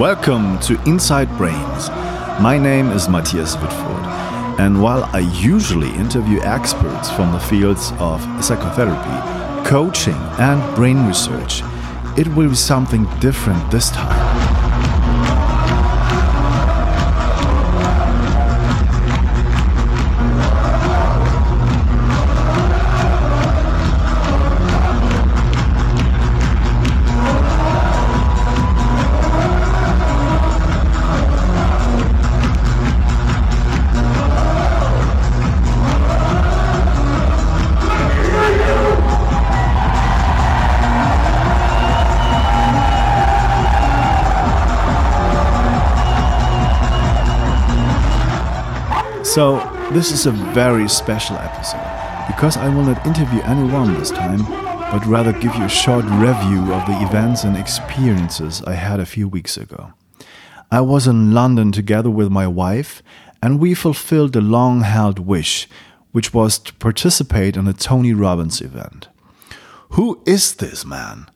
Welcome to Inside Brains. My name is Matthias Wittfoth, and while I usually interview experts from the fields of psychotherapy, coaching, and brain research, it will be something different this time. So, this is a very special episode because I will not interview anyone this time, but rather give you a short review of the events and experiences I had a few weeks ago. I was in London together with my wife, and we fulfilled a long held wish, which was to participate in a Tony Robbins event. Who is this man?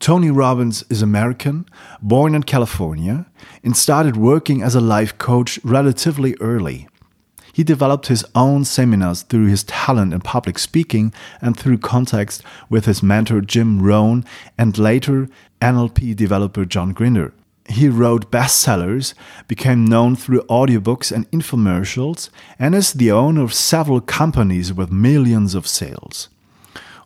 Tony Robbins is American, born in California, and started working as a life coach relatively early. He developed his own seminars through his talent in public speaking and through contacts with his mentor Jim Rohn and later NLP developer John Grinder. He wrote bestsellers, became known through audiobooks and infomercials, and is the owner of several companies with millions of sales.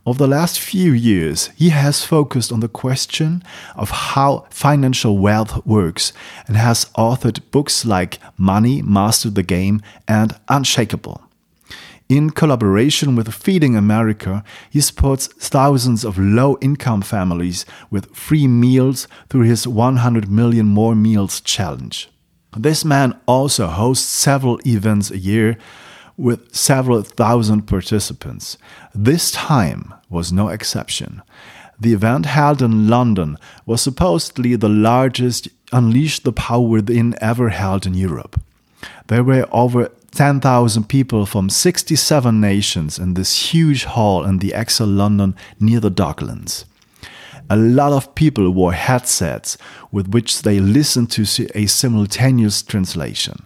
Over the last few years, he has focused on the question of how financial wealth works and has authored books like Money, Master the Game, and Unshakable. In collaboration with Feeding America, he supports thousands of low income families with free meals through his 100 million more meals challenge. This man also hosts several events a year with several thousand participants. This time was no exception. The event held in London was supposedly the largest Unleash the Power Within ever held in Europe. There were over 10,000 people from 67 nations in this huge hall in the ExCeL London near the Docklands. A lot of people wore headsets with which they listened to a simultaneous translation.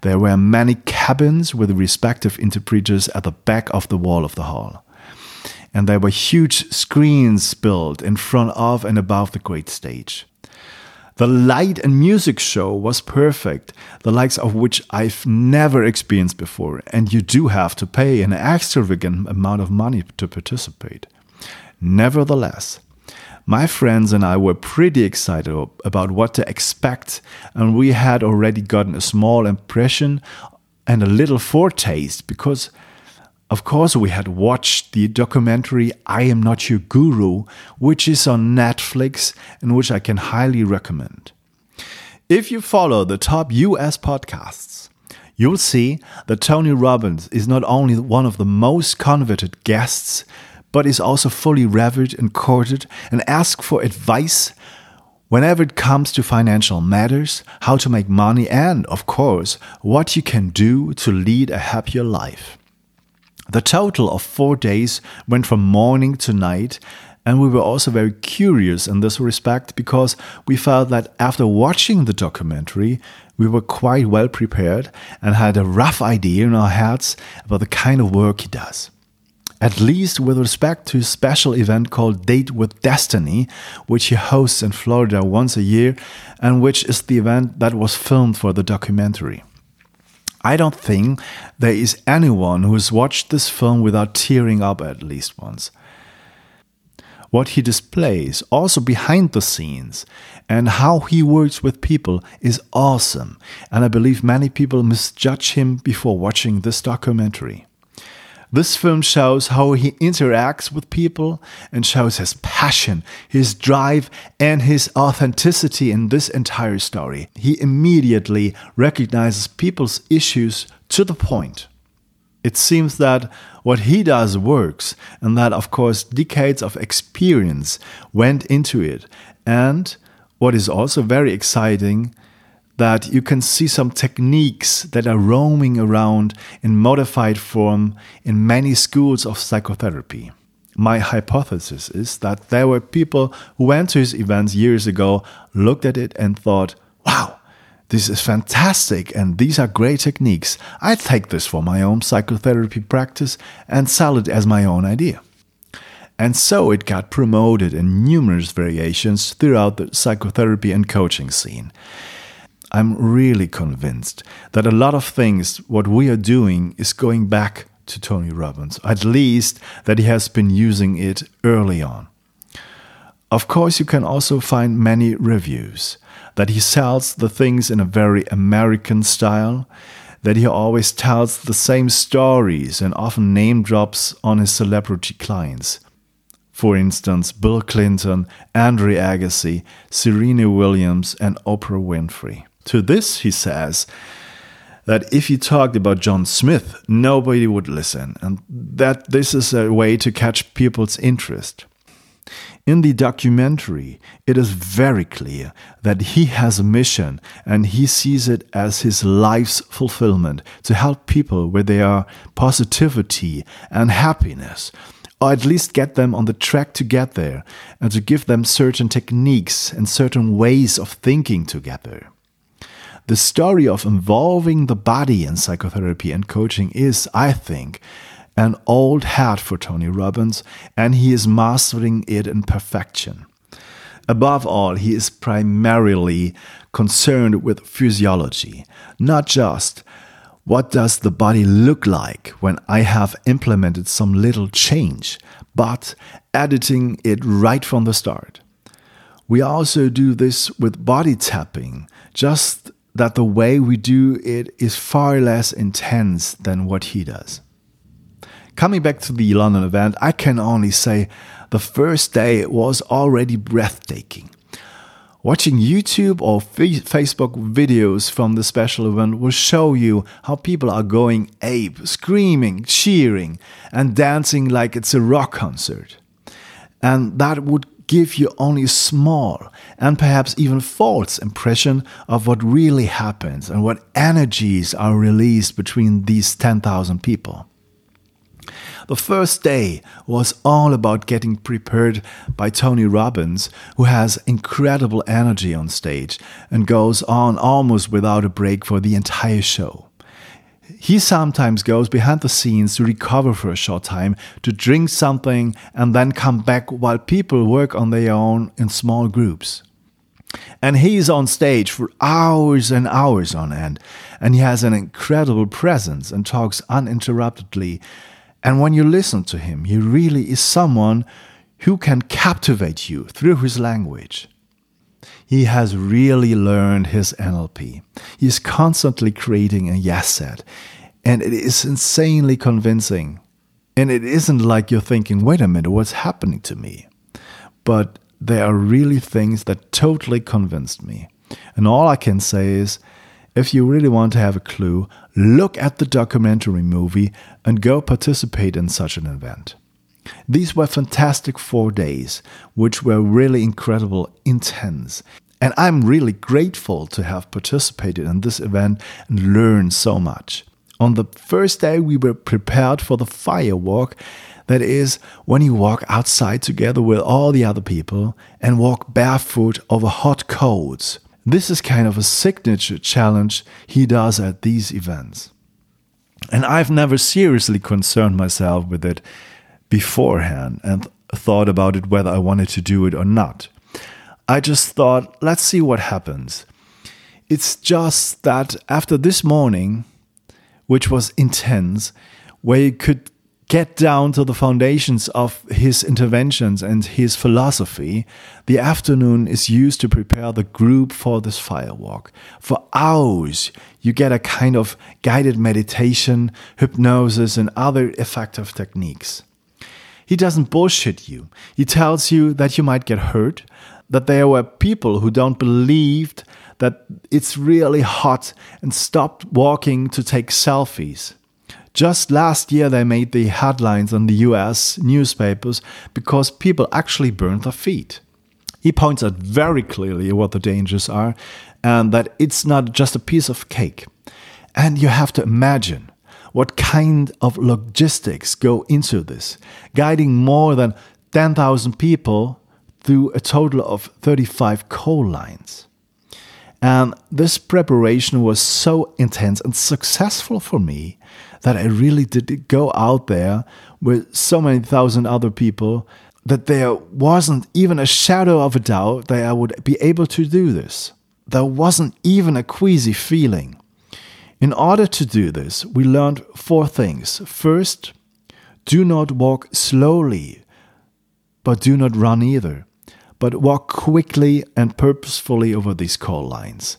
There were many cabins with respective interpreters at the back of the wall of the hall. And there were huge screens built in front of and above the great stage. The light and music show was perfect, the likes of which I've never experienced before, and you do have to pay an extravagant amount of money to participate. Nevertheless, my friends and I were pretty excited about what to expect, and we had already gotten a small impression and a little foretaste because, of course, we had watched the documentary I Am Not Your Guru, which is on Netflix and which I can highly recommend. If you follow the top US podcasts, you'll see that Tony Robbins is not only one of the most coveted guests but is also fully revered and courted and asked for advice whenever it comes to financial matters, how to make money, and, of course, what you can do to lead a happier life. The total of four days went from morning to night, and we were also very curious in this respect because we felt that after watching the documentary, we were quite well prepared and had a rough idea in our heads about the kind of work he does at least with respect to a special event called Date with Destiny, which he hosts in Florida once a year, and which is the event that was filmed for the documentary. I don't think there is anyone who has watched this film without tearing up at least once. What he displays, also behind the scenes, and how he works with people is awesome, and I believe many people misjudge him before watching this documentary. This film shows how he interacts with people and shows his passion, his drive, and his authenticity in this entire story. He immediately recognizes people's issues to the point. It seems that what he does works, and that, of course, decades of experience went into it. And what is also very exciting that you can see some techniques that are roaming around in modified form in many schools of psychotherapy. My hypothesis is that there were people who went to his events years ago, looked at it, and thought, wow, this is fantastic and these are great techniques. I take this for my own psychotherapy practice and sell it as my own idea. And so it got promoted in numerous variations throughout the psychotherapy and coaching scene. I'm really convinced that a lot of things, what we are doing, is going back to Tony Robbins, at least that he has been using it early on. Of course, you can also find many reviews that he sells the things in a very American style, that he always tells the same stories and often name drops on his celebrity clients. For instance, Bill Clinton, Andre Agassi, Serena Williams, and Oprah Winfrey. To this, he says that if he talked about John Smith, nobody would listen, and that this is a way to catch people's interest. In the documentary, it is very clear that he has a mission and he sees it as his life's fulfillment to help people with their positivity and happiness, or at least get them on the track to get there, and to give them certain techniques and certain ways of thinking together. The story of involving the body in psychotherapy and coaching is, I think, an old hat for Tony Robbins, and he is mastering it in perfection. Above all, he is primarily concerned with physiology, not just what does the body look like when I have implemented some little change, but editing it right from the start. We also do this with body tapping, just that the way we do it is far less intense than what he does. Coming back to the London event, I can only say the first day was already breathtaking. Watching YouTube or Facebook videos from the special event will show you how people are going ape, screaming, cheering, and dancing like it's a rock concert. And that would give you only a small and perhaps even false impression of what really happens and what energies are released between these 10,000 people. The first day was all about getting prepared by Tony Robbins, who has incredible energy on stage and goes on almost without a break for the entire show. He sometimes goes behind the scenes to recover for a short time, to drink something, and then come back while people work on their own in small groups. And he's on stage for hours and hours on end, and he has an incredible presence and talks uninterruptedly. And when you listen to him, he really is someone who can captivate you through his language. He has really learned his NLP. He is constantly creating a yes set, and it is insanely convincing. And it isn't like you're thinking, wait a minute, what's happening to me? But there are really things that totally convinced me. And all I can say is, if you really want to have a clue, look at the documentary movie and go participate in such an event. These were fantastic four days, which were really incredible, intense. And I'm really grateful to have participated in this event and learned so much. On the first day, we were prepared for the fire walk. That is, when you walk outside together with all the other people and walk barefoot over hot coals. This is kind of a signature challenge he does at these events. And I've never seriously concerned myself with it beforehand and thought about it whether I wanted to do it or not. I just thought, let's see what happens. It's just that after this morning, which was intense, where you could get down to the foundations of his interventions and his philosophy, the afternoon is used to prepare the group for this firewalk. For hours, you get a kind of guided meditation, hypnosis, and other effective techniques. He doesn't bullshit you. He tells you that you might get hurt, that there were people who don't believe that it's really hot and stopped walking to take selfies. Just last year, they made the headlines on the US newspapers because people actually burned their feet. He points out very clearly what the dangers are and that it's not just a piece of cake. And you have to imagine what kind of logistics go into this? Guiding more than 10,000 people through a total of 35 coal lines. And this preparation was so intense and successful for me that I really did go out there with so many thousand other people that there wasn't even a shadow of a doubt that I would be able to do this. There wasn't even a queasy feeling. In order to do this, we learned four things. First, do not walk slowly, but do not run either but walk quickly and purposefully over these coal lines,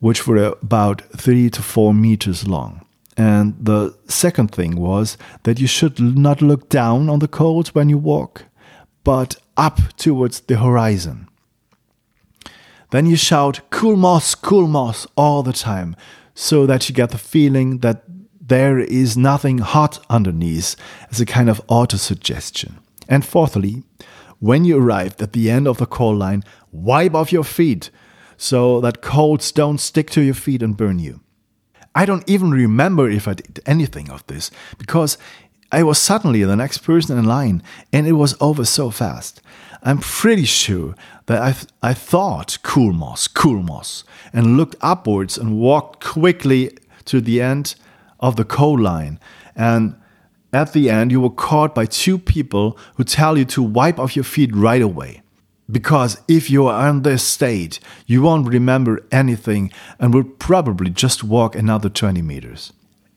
which were about three to four meters long. And the second thing was that you should not look down on the coals when you walk, but up towards the horizon. Then you shout, Cool moss, cool moss, all the time, so that you get the feeling that there is nothing hot underneath as a kind of auto suggestion. And fourthly, when you arrived at the end of the coal line, wipe off your feet so that coals don't stick to your feet and burn you. I don't even remember if I did anything of this because I was suddenly the next person in line and it was over so fast. I'm pretty sure that I, th- I thought cool moss, cool moss, and looked upwards and walked quickly to the end of the coal line. And at the end, you were caught by two people who tell you to wipe off your feet right away. Because if you are in this state, you won't remember anything and will probably just walk another 20 meters.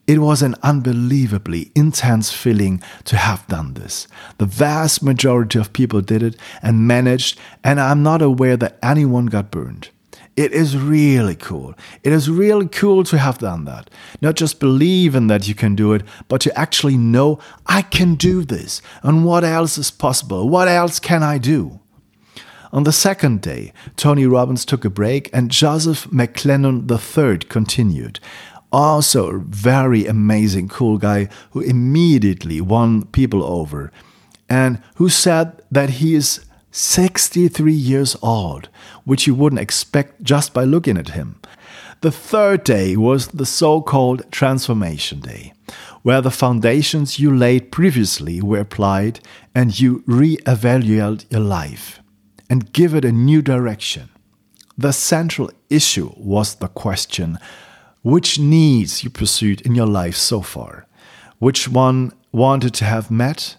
It was an unbelievably intense feeling to have done this. The vast majority of people did it and managed, and I'm not aware that anyone got burned. It is really cool. It is really cool to have done that. Not just believe in that you can do it, but to actually know I can do this and what else is possible. What else can I do? On the second day, Tony Robbins took a break and Joseph McClendon III continued. Also, a very amazing, cool guy who immediately won people over and who said that he is 63 years old, which you wouldn't expect just by looking at him. The third day was the so called Transformation Day, where the foundations you laid previously were applied and you re evaluate your life and give it a new direction. The central issue was the question which needs you pursued in your life so far? Which one wanted to have met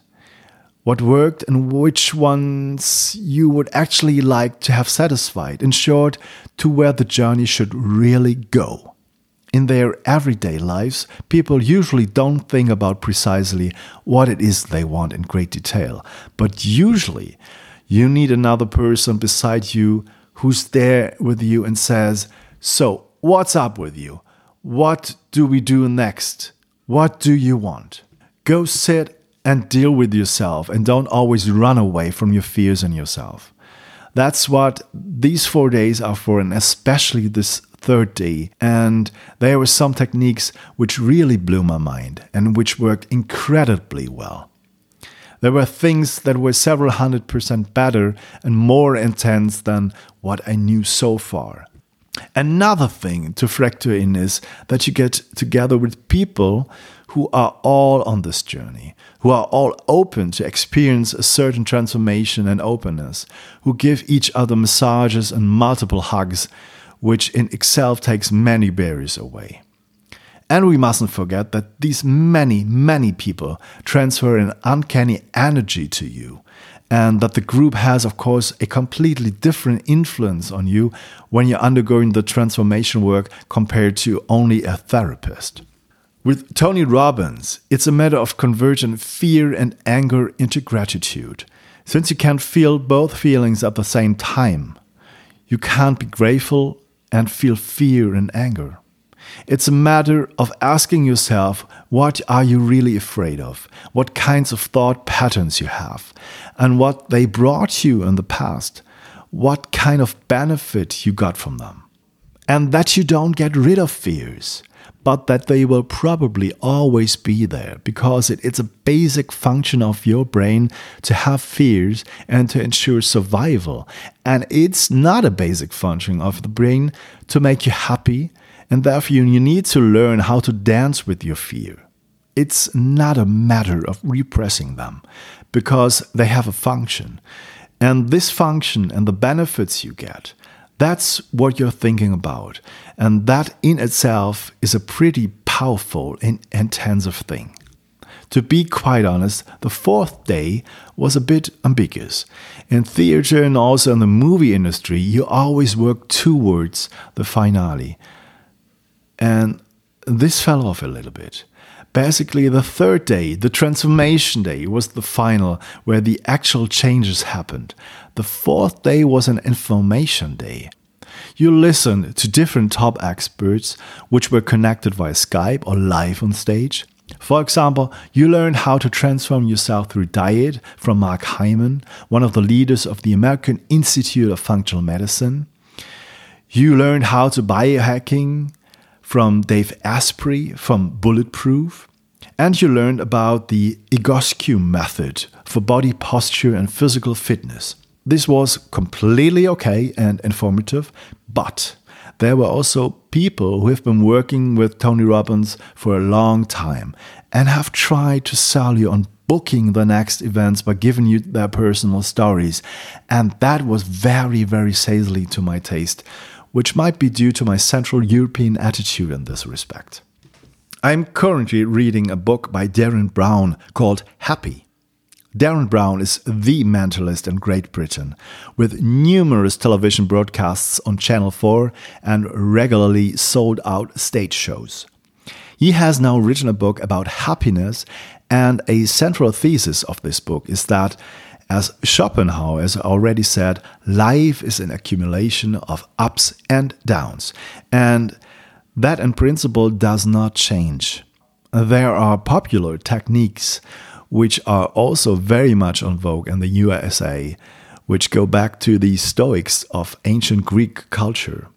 what worked and which ones you would actually like to have satisfied. In short, to where the journey should really go. In their everyday lives, people usually don't think about precisely what it is they want in great detail, but usually you need another person beside you who's there with you and says, So, what's up with you? What do we do next? What do you want? Go sit and deal with yourself and don't always run away from your fears and yourself. That's what these four days are for, and especially this third day. And there were some techniques which really blew my mind and which worked incredibly well. There were things that were several hundred percent better and more intense than what I knew so far. Another thing to factor in is that you get together with people who are all on this journey, who are all open to experience a certain transformation and openness, who give each other massages and multiple hugs, which in itself takes many barriers away. And we mustn't forget that these many, many people transfer an uncanny energy to you, and that the group has, of course, a completely different influence on you when you're undergoing the transformation work compared to only a therapist. With Tony Robbins, it's a matter of converting fear and anger into gratitude. Since you can't feel both feelings at the same time, you can't be grateful and feel fear and anger. It's a matter of asking yourself what are you really afraid of, what kinds of thought patterns you have, and what they brought you in the past, what kind of benefit you got from them. And that you don't get rid of fears but that they will probably always be there because it, it's a basic function of your brain to have fears and to ensure survival. And it's not a basic function of the brain to make you happy, and therefore you need to learn how to dance with your fear. It's not a matter of repressing them because they have a function. And this function and the benefits you get That's what you're thinking about. And that in itself is a pretty powerful and intensive thing. To be quite honest, the fourth day was a bit ambiguous. In theater and also in the movie industry, you always work towards the finale. And this fell off a little bit. Basically, the third day, the transformation day, was the final where the actual changes happened. The fourth day was an information day. You listened to different top experts, which were connected via Skype or live on stage. For example, you learned how to transform yourself through diet from Mark Hyman, one of the leaders of the American Institute of Functional Medicine. You learned how to biohacking from Dave Asprey from Bulletproof. And you learned about the Egoscue method for body posture and physical fitness. This was completely okay and informative, but there were also people who have been working with Tony Robbins for a long time and have tried to sell you on booking the next events by giving you their personal stories. And that was very, very salesy to my taste, which might be due to my Central European attitude in this respect. I'm currently reading a book by Derren Brown called Happy. Derren Brown is the mentalist in Great Britain, with numerous television broadcasts on Channel 4 and regularly sold out stage shows. He has now written a book about happiness, and a central thesis of this book is that, as Schopenhauer has already said, life is an accumulation of ups and downs, and that in principle does not change. There are popular techniques which are also very much on vogue in the USA, which go back to the Stoics of ancient Greek culture.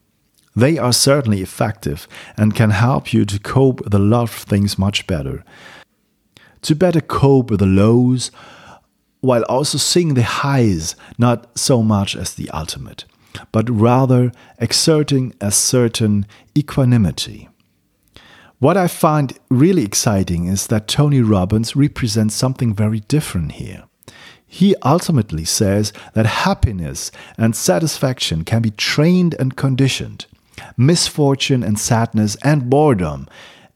They are certainly effective and can help you to cope with a lot of things much better. To better cope with the lows, while also seeing the highs not so much as the ultimate, but rather exerting a certain equanimity. What I find really exciting is that Tony Robbins represents something very different here. He ultimately says that happiness and satisfaction can be trained and conditioned. Misfortune and sadness and boredom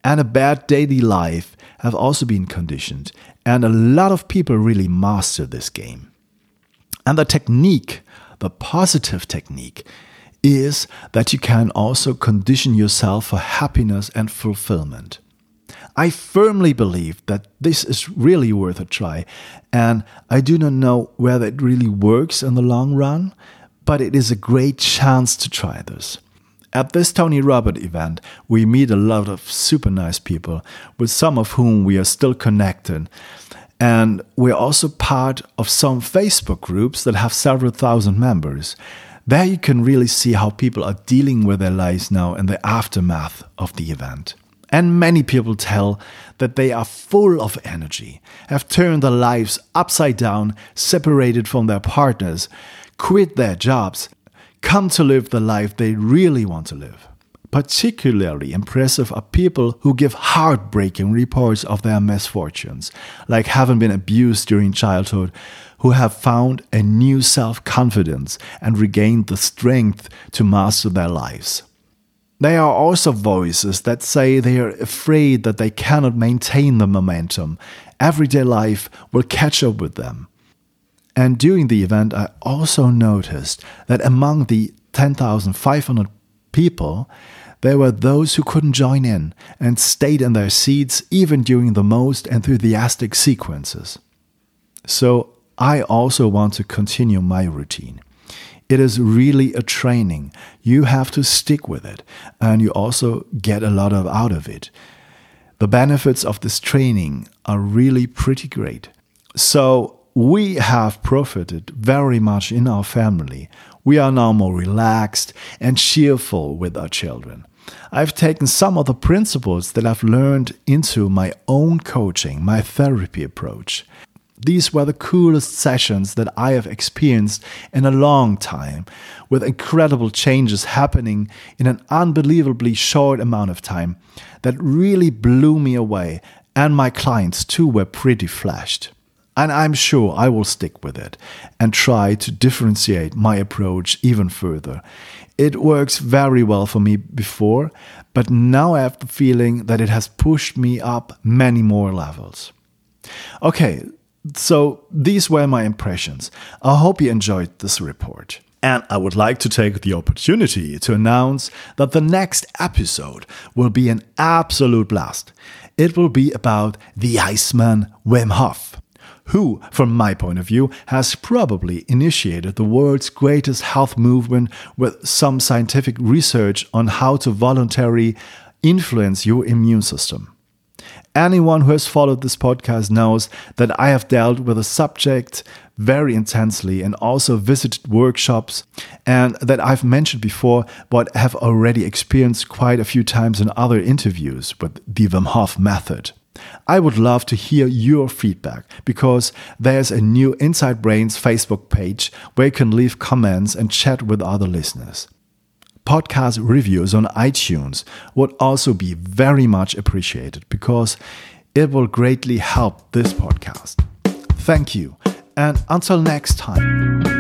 and a bad daily life have also been conditioned, and a lot of people really master this game. And the technique, the positive technique, is that you can also condition yourself for happiness and fulfillment. I firmly believe that this is really worth a try, and I do not know whether it really works in the long run, but it is a great chance to try this. At this Tony Robbins event, we meet a lot of super nice people, with some of whom we are still connected. And we're also part of some Facebook groups that have several thousand members. There you can really see how people are dealing with their lives now in the aftermath of the event. And many people tell that they are full of energy, have turned their lives upside down, separated from their partners, quit their jobs, come to live the life they really want to live. Particularly impressive are people who give heartbreaking reports of their misfortunes, like having been abused during childhood, who have found a new self confidence and regained the strength to master their lives. There are also voices that say they are afraid that they cannot maintain the momentum. Everyday life will catch up with them. And during the event, I also noticed that among the 10,500 people, there were those who couldn't join in and stayed in their seats even during the most enthusiastic sequences. So I also want to continue my routine. It is really a training. You have to stick with it, and you also get a lot of out of it. The benefits of this training are really pretty great. So, we have profited very much in our family. We are now more relaxed and cheerful with our children. I've taken some of the principles that I've learned into my own coaching, my therapy approach. These were the coolest sessions that I have experienced in a long time, with incredible changes happening in an unbelievably short amount of time that really blew me away, and my clients too were pretty flashed. And I'm sure I will stick with it and try to differentiate my approach even further. It works very well for me before, but now I have the feeling that it has pushed me up many more levels. Okay, so these were my impressions. I hope you enjoyed this report. And I would like to take the opportunity to announce that the next episode will be an absolute blast. It will be about the Iceman Wim Hof, who, from my point of view, has probably initiated the world's greatest health movement with some scientific research on how to voluntarily influence your immune system. Anyone who has followed this podcast knows that I have dealt with the subject very intensely and also visited workshops and that I've mentioned before, but have already experienced quite a few times in other interviews with the Wim Hof method. I would love to hear your feedback because there's a new Inside Brains Facebook page where you can leave comments and chat with other listeners. Podcast reviews on iTunes would also be very much appreciated because it will greatly help this podcast. Thank you and until next time.